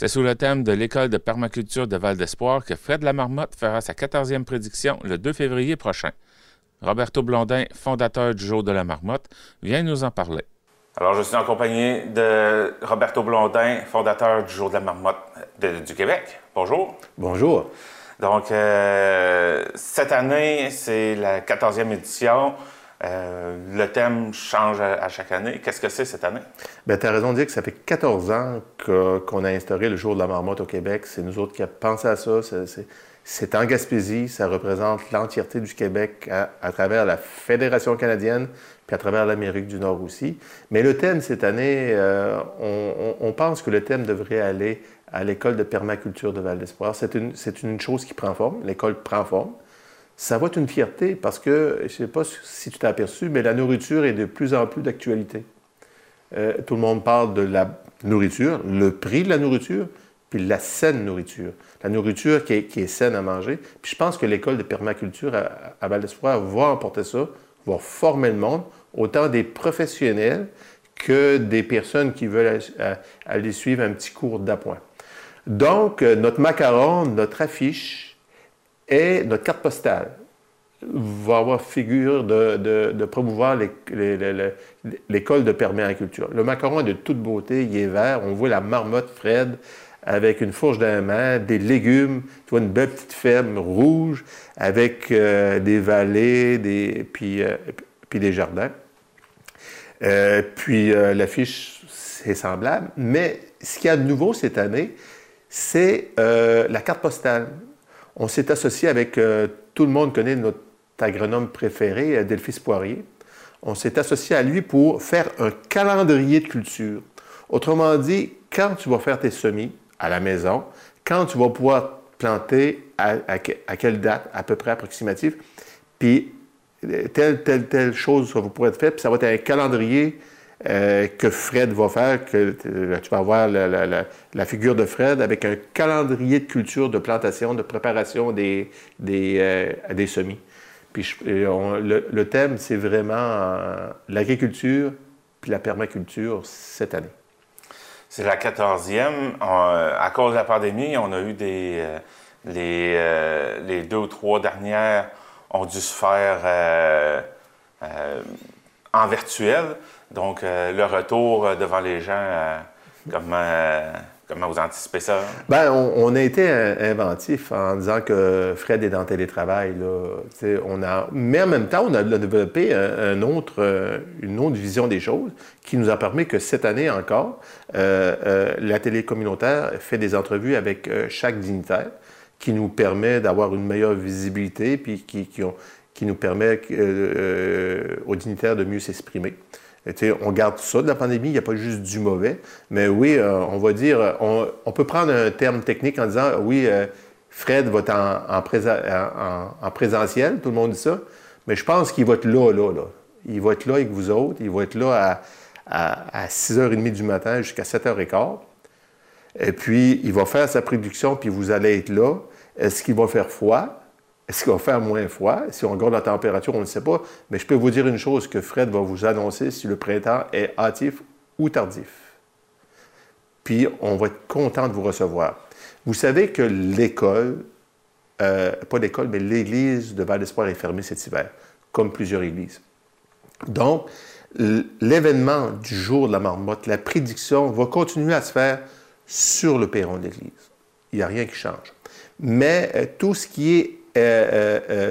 C'est sous le thème de l'École de permaculture de Val d'Espoir que Fred Lamarmotte fera sa 14e prédiction le 2 février prochain. Roberto Blondin, fondateur du Jour de la Marmotte, vient nous en parler. Alors, je suis en compagnie de Roberto Blondin, fondateur du Jour de la Marmotte du Québec. Bonjour. Bonjour. Donc, euh, cette année, c'est la 14e édition. Euh, le thème change à, chaque année. Qu'est-ce que c'est cette année? Bien, tu as raison de dire que ça fait 14 ans qu'on a instauré le jour de la marmotte au Québec. C'est nous autres qui avons pensé à ça. C'est en Gaspésie. Ça représente l'entièreté du Québec à, travers la Fédération canadienne, puis à travers l'Amérique du Nord aussi. Mais le thème cette année, euh, on, pense que le thème devrait aller à l'école de permaculture de Val d'Espoir. C'est une, une chose qui prend forme. L'école prend forme ça va être une fierté parce que, je ne sais pas si tu t'es aperçu, mais la nourriture est de plus en plus d'actualité. Euh, tout le monde parle de la nourriture, le prix de la nourriture, puis la saine nourriture. La nourriture qui est, saine à manger. Puis je pense que l'école de permaculture à, Val d'Espoir va emporter ça, va former le monde, autant des professionnels que des personnes qui veulent aller suivre un petit cours d'appoint. Donc, euh, notre macaron, notre affiche, et notre carte postale va avoir figure de, promouvoir l'école de permaculture. Le macaron est de toute beauté, il est vert. On voit la marmotte Fred avec une fourche la main, des légumes, tu vois une belle petite ferme rouge avec euh, des vallées, des, puis, euh, puis des jardins. Euh, puis l'affiche, c'est semblable. Mais ce qu'il y a de nouveau cette année, c'est la carte postale on s'est associé avec, euh, tout le monde connaît notre agronome préféré, euh, Delphis Poirier. On s'est associé à lui pour faire un calendrier de culture. Autrement dit, quand tu vas faire tes semis à la maison, quand tu vas pouvoir planter, à, quelle date à peu près approximative, puis euh, telle, telle, telle chose va pouvoir être faite, puis ça va être un calendrier euh, que Fred va faire, que euh, tu vas avoir la, figure de Fred avec un calendrier de culture, de plantation, de préparation des, des, euh, semis. Puis le, thème, c'est vraiment l'agriculture puis la permaculture cette année. C'est la quatorzième. à cause de la pandémie, on a eu des... les deux ou trois dernières ont dû se faire en virtuel. Donc, euh, le retour euh, devant les gens, euh, comment, vous anticipez ça? Bien, on, a été inventif en disant que Fred est dans le télétravail. Là. On a, mais en même temps, on a développé une autre vision des choses qui nous a permis que cette année encore, la télé communautaire fait des entrevues avec chaque dignitaire qui nous permet d'avoir une meilleure visibilité puis qui nous permet aux dignitaires de mieux s'exprimer on garde ça de la pandémie, il n'y a pas juste du mauvais. Mais oui, euh, on va dire, on, peut prendre un terme technique en disant, oui, euh, Fred va être en, présentiel, tout le monde dit ça, mais je pense qu'il va être là, là, là. Il va être là avec vous autres, il va être là à, 6h30 du matin jusqu'à 7h15. Et puis, il va faire sa prédiction, puis vous allez être là. Est-ce qu'il va faire froid? Est-ce qu'il va faire moins froid? Si on regarde la température, on ne sait pas. Mais je peux vous dire une chose que Fred va vous annoncer si le printemps est hâtif ou tardif. Puis on va être content de vous recevoir. Vous savez que l'école, euh, pas l'école, mais l'église de Val d'Espoir est fermée cet hiver, comme plusieurs églises. Donc, l'événement du jour de la marmotte, la prédiction va continuer à se faire sur le perron de l'église. Il n'y a rien qui change. Mais euh, tout ce qui est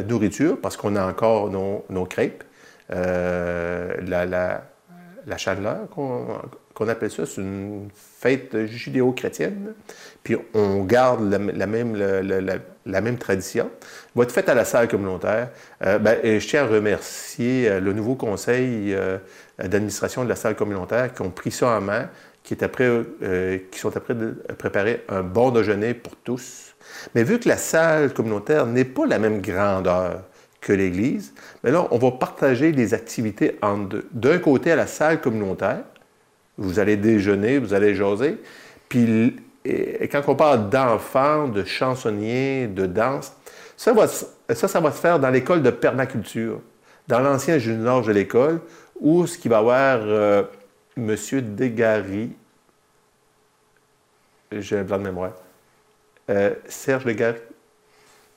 nourriture, parce qu'on a encore nos, crêpes, la, la, la, chandeleur, qu'on appelle ça, c'est une fête judéo-chrétienne, puis on garde la, même, tradition, va être faite à la salle communautaire. Ben, et je tiens à remercier le nouveau conseil d'administration de la salle communautaire qui ont pris ça en main, qui, est après, qui sont après de préparer un bon déjeuner pour tous mais vu que la salle communautaire n'est pas la même grandeur que l'Église, là, on va partager les activités en deux. D'un côté, à la salle communautaire, vous allez déjeuner, vous allez jaser, puis quand on parle d'enfants, de chansonniers, de danse, ça, ça, ça va se faire dans l'école de permaculture, dans l'ancien junior de l'école, où ce qui va avoir euh, M. Degary, j'ai un blanc de mémoire. Euh, Serge Legary.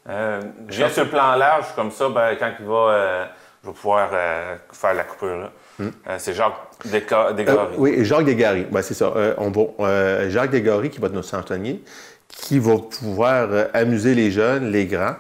Euh, j'ai sur le plan large, comme ça, ben, quand il va, euh, je vais pouvoir euh, faire la coupure. là. Hmm. C'est Jacques Desgaris. oui, Jacques Desgaris. Ouais, c'est ça. On va, Jacques Desgaris qui va nous enseigner, qui va pouvoir amuser les jeunes, les grands.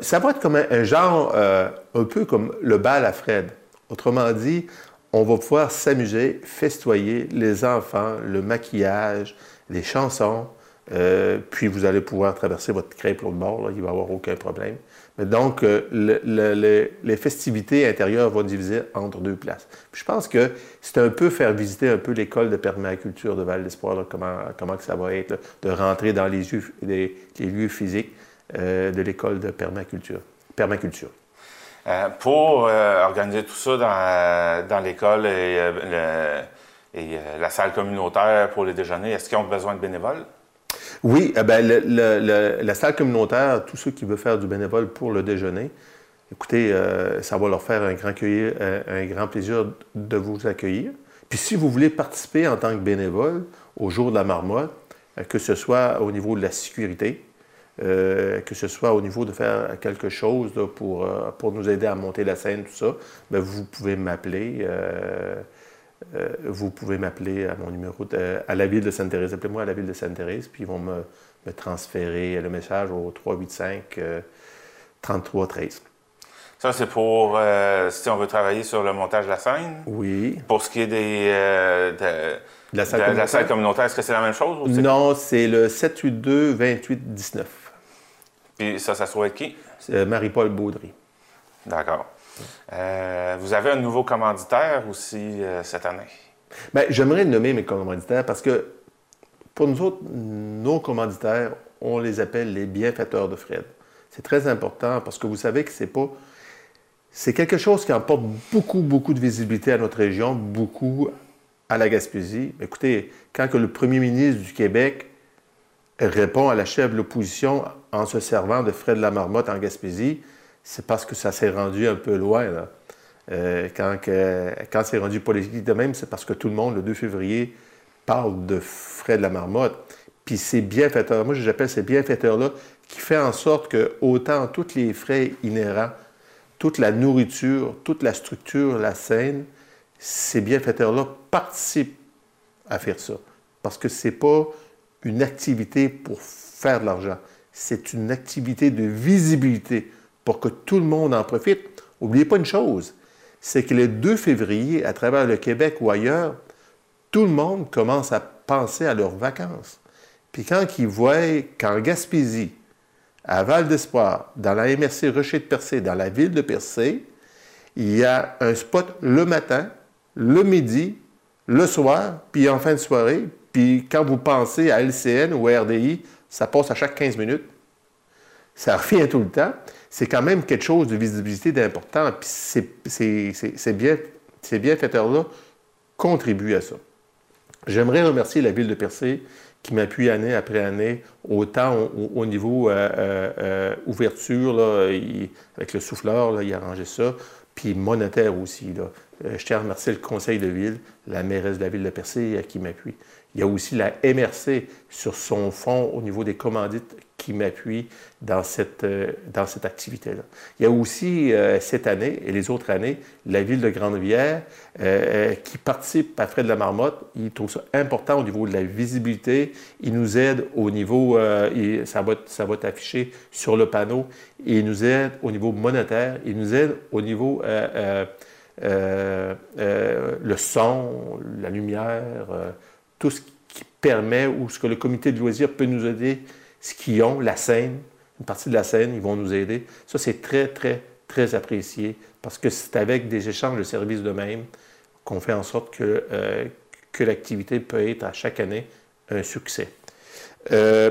Ça va être comme un, un genre, un peu comme le bal à Fred. Autrement dit, on va pouvoir s'amuser, festoyer les enfants, le maquillage, les chansons. euh, puis vous allez pouvoir traverser votre crêpe l'autre bord, là, il va y avoir aucun problème. Mais donc, euh, le- le- le- les festivités intérieures vont diviser entre deux places. Je pense que c'est un peu faire visiter un peu l'école de permaculture de Val d'Espoir, comment, comment que ça va être, de rentrer dans les, lieux- physiques euh, de l'école de permaculture. Euh, pour euh, organiser tout ça dans, l'école et, euh, la salle communautaire pour les déjeuners, est-ce qu'ils ont besoin de bénévoles? Oui, eh ben, la salle communautaire, tous ceux qui veulent faire du bénévole pour le déjeuner, écoutez, ça va leur faire un grand, un grand plaisir de vous accueillir. Puis si vous voulez participer en tant que bénévole au jour de la marmotte, que ce soit au niveau de la sécurité, euh, que ce soit au niveau de faire quelque chose là, pour, euh, pour nous aider à monter la scène, tout ça, ben, vous pouvez m'appeler. euh, vous pouvez m'appeler à mon numéro, de- à la ville de Sainte-Thérèse. Appelez-moi à la ville de Sainte-Thérèse, puis ils vont me, me transférer le message au 385 euh, 3313. Ça, c'est pour si on veut travailler sur le montage de la scène? Oui. Pour ce qui est des, de, De la salle de- la communautaire? salle communautaire, est-ce que c'est la même chose? Ou Non, c'est le 782-2819. Puis ça, ça se trouve être qui? Marie-Paul Baudry. D'accord. Euh, vous avez un nouveau commanditaire aussi euh, cette année? Bien, j'aimerais nommer mes commanditaires parce que pour nous autres, nos commanditaires, on les appelle les bienfaiteurs de Fred. C'est très important parce que vous savez que c'est pas. C'est quelque chose qui apporte beaucoup, beaucoup de visibilité à notre région, beaucoup à la Gaspésie. Écoutez, quand que le premier ministre du Québec répond à la chef de l'opposition en se servant de Fred Lamarmotte en Gaspésie, c'est parce que ça s'est rendu un peu loin. Là. Euh, quand quand c'est rendu politique de même, c'est parce que tout le monde, le 2 février, parle de Fred Lamarmotte. Puis ces bienfaiteurs, moi j'appelle ces bienfaiteurs-là, qui fait en sorte que autant tous les frais inhérents, toute la nourriture, toute la structure, la scène, ces bienfaiteurs-là participent à faire ça. Parce que ce n'est pas une activité pour faire de l'argent. C'est une activité de visibilité pour que tout le monde en profite. N'oubliez pas une chose, c'est que le 2 février, à travers le Québec ou ailleurs, tout le monde commence à penser à leurs vacances. Puis quand ils voient qu'en Gaspésie, à Val d'Espoir, dans la MRC Rocher de Percé, dans la ville de Percé, il y a un spot le matin, le midi, le soir, puis en fin de soirée. Puis quand vous pensez à LCN ou à RDI, ça passe à chaque 15 minutes. Ça revient tout le temps. C'est quand même quelque chose de visibilité d'important. Puis c'est, bien, ces bienfaiteurs-là contribuent à ça. J'aimerais remercier la ville de Percé qui m'appuie année après année, autant au, au niveau euh, euh, euh, ouverture, là, avec le souffleur, là, il a arrangé ça, puis monétaire aussi. Là. Je tiens à remercier le conseil de ville, la mairesse de la ville de Percé qui m'appuie. Il y a aussi la MRC sur son fonds au niveau des commandites qui m'appuie dans cette, euh, dans cette activité-là. Il y a aussi euh, cette année et les autres années, la ville de Grande-Rivière euh, qui participe à Frais de la Marmotte. Il trouve ça important au niveau de la visibilité. Il nous aide au niveau, ça, va, ça va être affiché sur le panneau, il nous aide au niveau monétaire, il nous aide au niveau le son, la lumière, tout ce qui permet ou ce que le comité de loisirs peut nous aider, ce qu'ils ont, la scène, une partie de la scène, ils vont nous aider. Ça, c'est très, très, très apprécié parce que c'est avec des échanges de services de même qu'on fait en sorte que, euh, que l'activité peut être à chaque année un succès. Euh,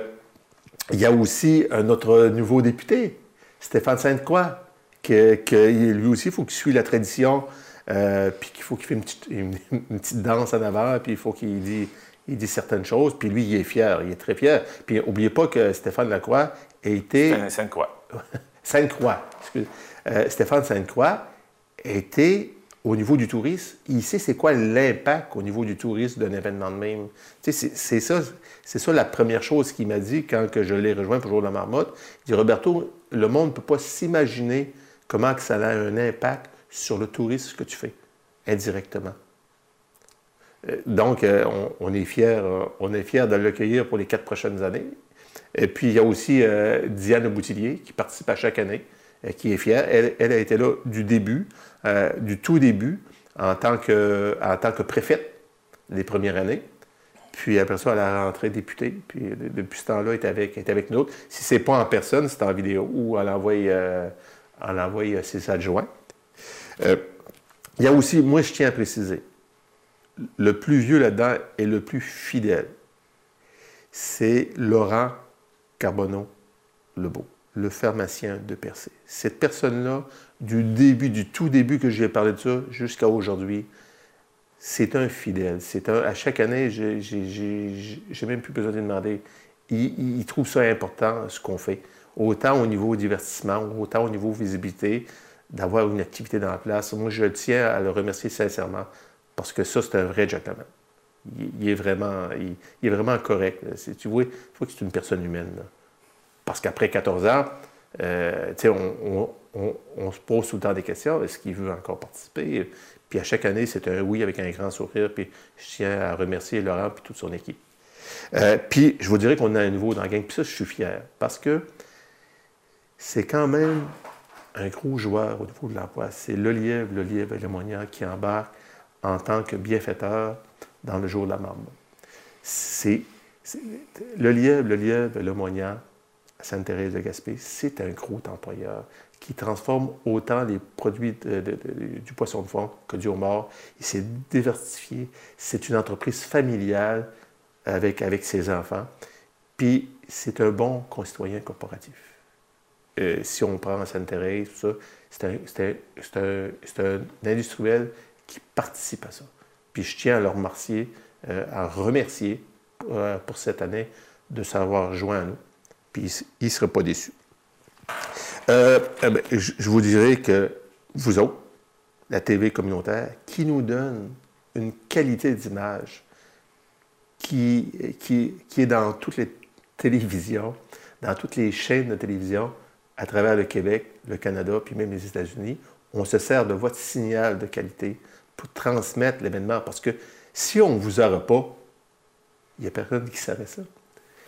il y a aussi un autre nouveau député, Stéphane Sainte-Croix, que, que lui aussi, il faut qu'il suive la tradition, euh, puis qu'il faut qu'il fasse une petite, une- une petite danse en avant, puis il faut qu'il dise, il dit certaines choses, puis lui, il est fier, il est très fier. Puis n'oubliez pas que Stéphane Lacroix a été... Quoi? Sainte-Croix, excuse. Euh, Stéphane Sainte-Croix a été au niveau du tourisme, il sait c'est quoi l'impact au niveau du tourisme d'un événement de même. C'est ça, c'est ça la première chose qu'il m'a dit quand que je l'ai rejoint pour Jour de la Marmotte. Il dit Roberto, le monde ne peut pas s'imaginer comment que ça a un impact sur le tourisme que tu fais, indirectement. Euh, donc, euh, on, est fiers euh, on est fier de l'accueillir pour les quatre prochaines années. Et puis, il y a aussi Diane Boutillier qui participe à chaque année, qui est fière. Elle, a été là du début, du tout début, en tant, que, préfète les premières années. Puis après ça, elle a rentré députée. Puis depuis ce temps-là, elle est avec, nous Si ce n'est pas en personne, c'est en vidéo ou elle envoie, elle envoie ses adjoints. Il y a aussi, moi, je tiens à préciser, le plus vieux là-dedans et le plus fidèle, c'est Laurent Carbonneau Lebeau, le pharmacien de Percé. Cette personne-là, du début, du tout début que j'ai parlé de ça jusqu'à aujourd'hui, c'est un fidèle. C'est un, à chaque année, j'ai même plus besoin de demander. Il, il, trouve ça important, ce qu'on fait. Autant au niveau divertissement, autant au niveau visibilité, d'avoir une activité dans la place. Moi, je tiens à le remercier sincèrement parce que ça, c'est un vrai gentleman. Il, est, vraiment, il, est vraiment correct. Tu vois, il faut que c'est une personne humaine. Parce qu'après 14 ans, euh, on, on, se pose tout le temps des questions. Est-ce qu'il veut encore participer? Puis à chaque année, c'est un oui avec un grand sourire. Puis je tiens à remercier Laurent et toute son équipe. Euh, puis je vous dirais qu'on a un nouveau dans la gang. Puis ça, je suis fier. Parce que c'est quand même un gros joueur au niveau de l'emploi. C'est le lièvre, le lièvre et le moignard qui embarque en tant que bienfaiteur dans le jour de la marmotte. C'est, le lièvre, le lièvre, le moignard, à Sainte-Thérèse de Gaspé, c'est un gros employeur qui transforme autant les produits du poisson de fond que du homard. Il s'est diversifié. C'est une entreprise familiale avec, avec ses enfants. Puis, c'est un bon concitoyen corporatif. Euh, si on prend Sainte-Thérèse, c'est un, un, un, industriel qui participent à ça. Puis je tiens à leur remercier, euh, à remercier euh, pour cette année de s'avoir joint à nous. Puis ils ne seraient pas déçus. Euh, eh ben, je vous dirais que vous autres, la TV communautaire, qui nous donne une qualité d'image qui, qui, qui est dans toutes les télévisions, dans toutes les chaînes de télévision à travers le Québec, le Canada, puis même les États-Unis. On se sert de votre signal de qualité pour transmettre l'événement. Parce que si on ne vous aura pas, il n'y a personne qui savait ça.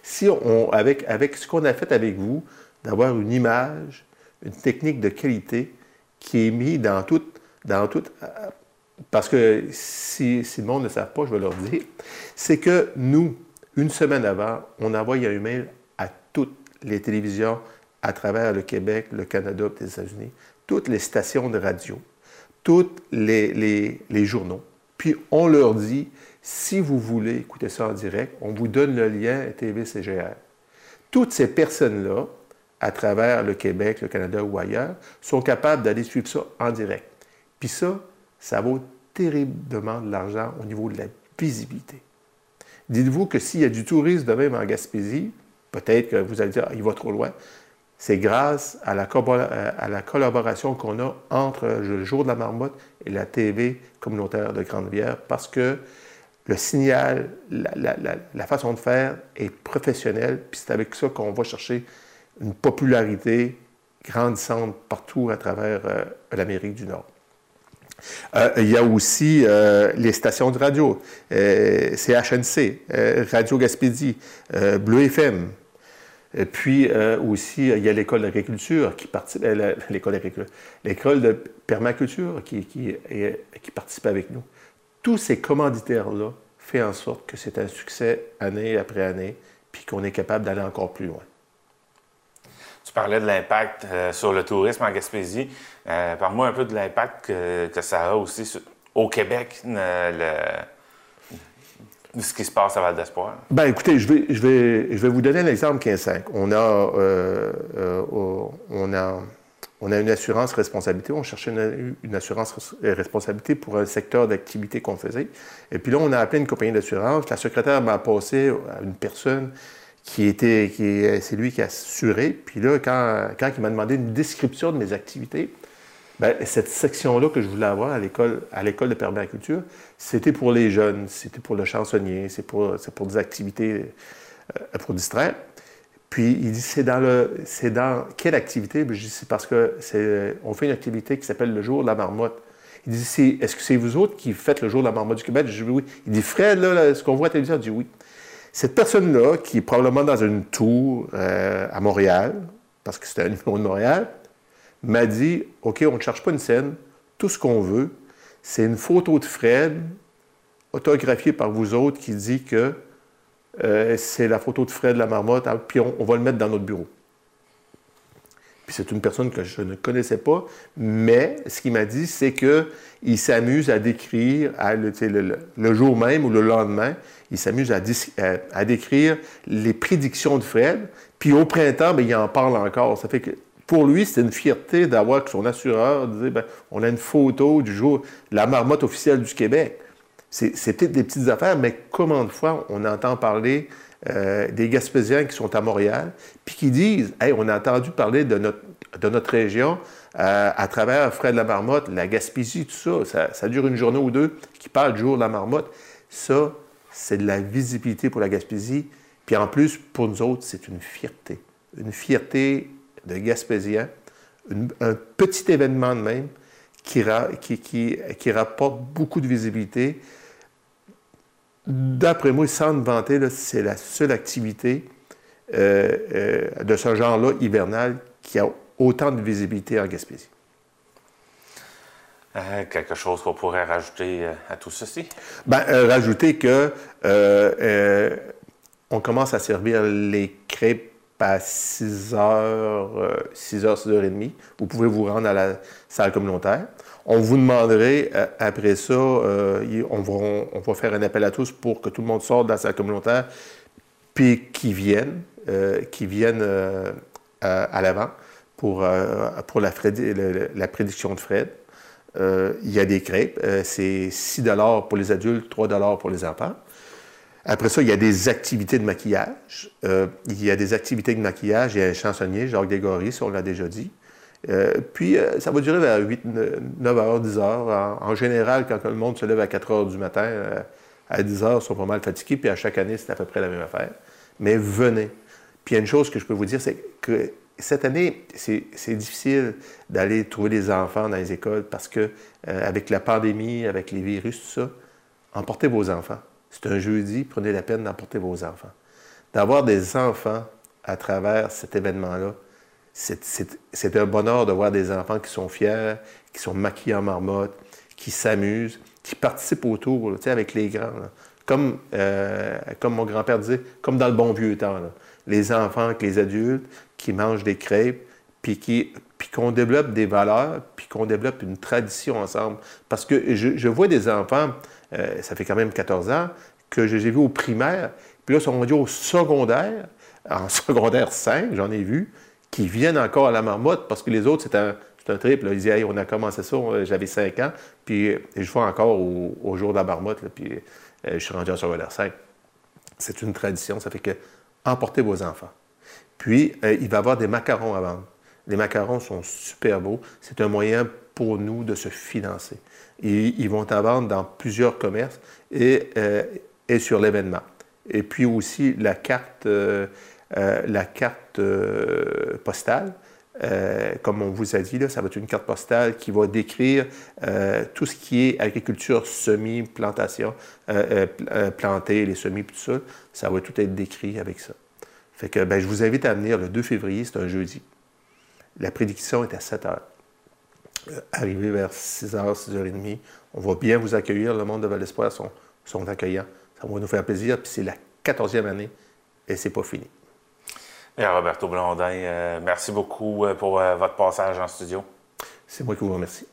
Si on, avec, avec ce qu'on a fait avec vous, d'avoir une image, une technique de qualité qui est mise dans tout, dans tout, parce que si, si le monde ne savent pas, je vais leur dire, c'est que nous, une semaine avant, on envoie un email à toutes les télévisions à travers le Québec, le Canada les États-Unis, toutes les stations de radio, tous les, journaux. Puis on leur dit, si vous voulez écouter ça en direct, on vous donne le lien TV-CGR. Toutes ces personnes-là, à travers le Québec, le Canada ou ailleurs, sont capables d'aller suivre ça en direct. Puis ça, ça vaut terriblement de l'argent au niveau de la visibilité. Dites-vous que s'il y a du tourisme de même en Gaspésie, peut-être que vous allez dire, ah, il va trop loin c'est grâce à la, euh, à la collaboration qu'on a entre le jour de la marmotte et la TV communautaire de Grande-Bière parce que le signal, la, façon de faire est professionnelle, puis c'est avec ça qu'on va chercher une popularité grandissante partout à travers euh, l'Amérique du Nord. Euh, il y a aussi les stations de radio, CHNC, Radio Gaspésie, Bleu FM, puis euh, aussi, il y a l'école d'agriculture qui participe, euh, l'école l'école de permaculture qui, qui, participe avec nous. Tous ces commanditaires-là font en sorte que c'est un succès année après année, puis qu'on est capable d'aller encore plus loin. Tu parlais de l'impact euh, sur le tourisme en Gaspésie. Parle-moi un peu de l'impact que, ça a aussi au Québec, ce qui se passe à Val d'Espoir? Ben, écoutez, je vais, je vais, je vais vous donner un exemple 15-5. On a, euh, euh, on a, on a une assurance responsabilité. On cherchait une, assurance responsabilité pour un secteur d'activité qu'on faisait. Et puis là, on a appelé une compagnie d'assurance. La secrétaire m'a passé à une personne qui était, qui, c'est lui qui a assuré. Puis là, quand, quand il m'a demandé une description de mes activités, Ben, cette section-là que je voulais avoir à l'école, à l'école de permaculture, c'était pour les jeunes, c'était pour le chansonnier, c'est pour, c'est des activités euh, pour distraire. Puis il dit c'est dans le c'est dans quelle activité? Ben, Je dis c'est parce que c'est on fait une activité qui s'appelle le jour de la marmotte. Il dit est-ce que c'est vous autres qui faites le jour de la marmotte du Québec? Je dis oui. Il dit Fred là, ce qu'on voit à télévision, je dis oui. Cette personne-là, qui est probablement dans une tour euh, à Montréal, parce que c'était un numéro de Montréal, m'a dit OK, on ne cherche pas une scène. Tout ce qu'on veut, c'est une photo de Fred autographiée par vous autres qui dit que euh, c'est la photo de Fred la marmotte, hein, puis on, va le mettre dans notre bureau. Puis c'est une personne que je ne connaissais pas, mais ce qu'il m'a dit, c'est qu'il s'amuse à décrire, le, jour même ou le lendemain, il s'amuse à, décrire les prédictions de Fred, puis au printemps, bien, il en parle encore. Ça fait que pour lui, c'est une fierté d'avoir que son assureur disait ben, on a une photo du jour, la marmotte officielle du Québec. C'est peut-être des petites affaires, mais comment de fois on entend parler euh, des Gaspésiens qui sont à Montréal, puis qui disent Hey, on a entendu parler de notre, de notre région euh, à travers Fred la Marmotte, la Gaspésie, tout ça. ça. dure une journée ou deux qui parle du jour de la marmotte. Ça, c'est de la visibilité pour la Gaspésie. Puis en plus, pour nous autres, c'est une fierté. Une fierté de Gaspésiens, un petit événement de même qui, qui, qui, rapporte beaucoup de visibilité. D'après moi, sans me vanter, c'est la seule activité euh, euh, de ce genre-là, hivernal, qui a autant de visibilité en Gaspésie. Euh, quelque chose qu'on pourrait rajouter à tout ceci? Bien, rajouter que on commence à servir les crêpes à 6 h 6 h 6 h 30 Vous pouvez vous rendre à la salle communautaire. On vous demanderait, euh, après ça, euh, on, va, faire un appel à tous pour que tout le monde sorte de la salle communautaire, puis qu'ils viennent, euh, qui viennent à, l'avant pour, pour la, la, prédiction de Fred. il y a des crêpes. c'est 6 pour les adultes, 3 pour les enfants. Après ça, il y a des activités de maquillage. Euh, il y a des activités de maquillage. Il y a un chansonnier, Jacques Dégory, si on l'a déjà dit. Euh, puis, euh, ça va durer vers 8, 9 h, 10 h. En, général, quand le monde se lève à 4 h du matin, à 10 h, ils sont pas mal fatigués. Puis, à chaque année, c'est à peu près la même affaire. Mais venez. Puis, il y a une chose que je peux vous dire, c'est que cette année, c'est difficile d'aller trouver des enfants dans les écoles parce que, avec la pandémie, avec les virus, tout ça, emportez vos enfants. C'est un jeudi, prenez la peine d'emporter vos enfants. D'avoir des enfants à travers cet événement-là, c'est un bonheur de voir des enfants qui sont fiers, qui sont maquillés en marmotte, qui s'amusent, qui participent autour, sais, avec les grands. Comme, euh, comme mon grand-père disait, comme dans le bon vieux temps. Les enfants avec les adultes qui mangent des crêpes, puis qui puis qu'on développe des valeurs, puis qu'on développe une tradition ensemble. Parce que je, vois des enfants, euh, ça fait quand même 14 ans, que j'ai vu au primaire, puis là, ils sont rendus au secondaire, en secondaire 5, j'en ai vu, qui viennent encore à la marmotte, parce que les autres, c'est un, un trip. Ils disaient, on a commencé ça, j'avais 5 ans, puis je vois encore au, jour de la marmotte, puis euh, je suis rendu en secondaire 5. C'est une tradition, ça fait que emportez vos enfants. Puis, euh, il va y avoir des macarons à vendre. Les macarons sont super beaux. C'est un moyen pour nous de se financer. Ils vont à vendre dans plusieurs commerces et, euh, et sur l'événement. Et puis aussi la carte, euh, euh, la carte postale. comme on vous a dit, là, ça va être une carte postale qui va décrire tout ce qui est agriculture, semis, plantation, planter, les semis, tout ça. Ça va tout être décrit avec ça. Fait que ben, je vous invite à venir le 2 février, c'est un jeudi. La prédiction est à 7 heures. Euh, arrivé vers 6 h, 6 h 30, on va bien vous accueillir. Le monde de Val-Espoir sont, sont accueillants. Ça va nous faire plaisir. Puis c'est la 14e année et c'est pas fini. Bien, Roberto Blondin, euh, merci beaucoup euh, pour votre passage en studio. C'est moi qui vous remercie.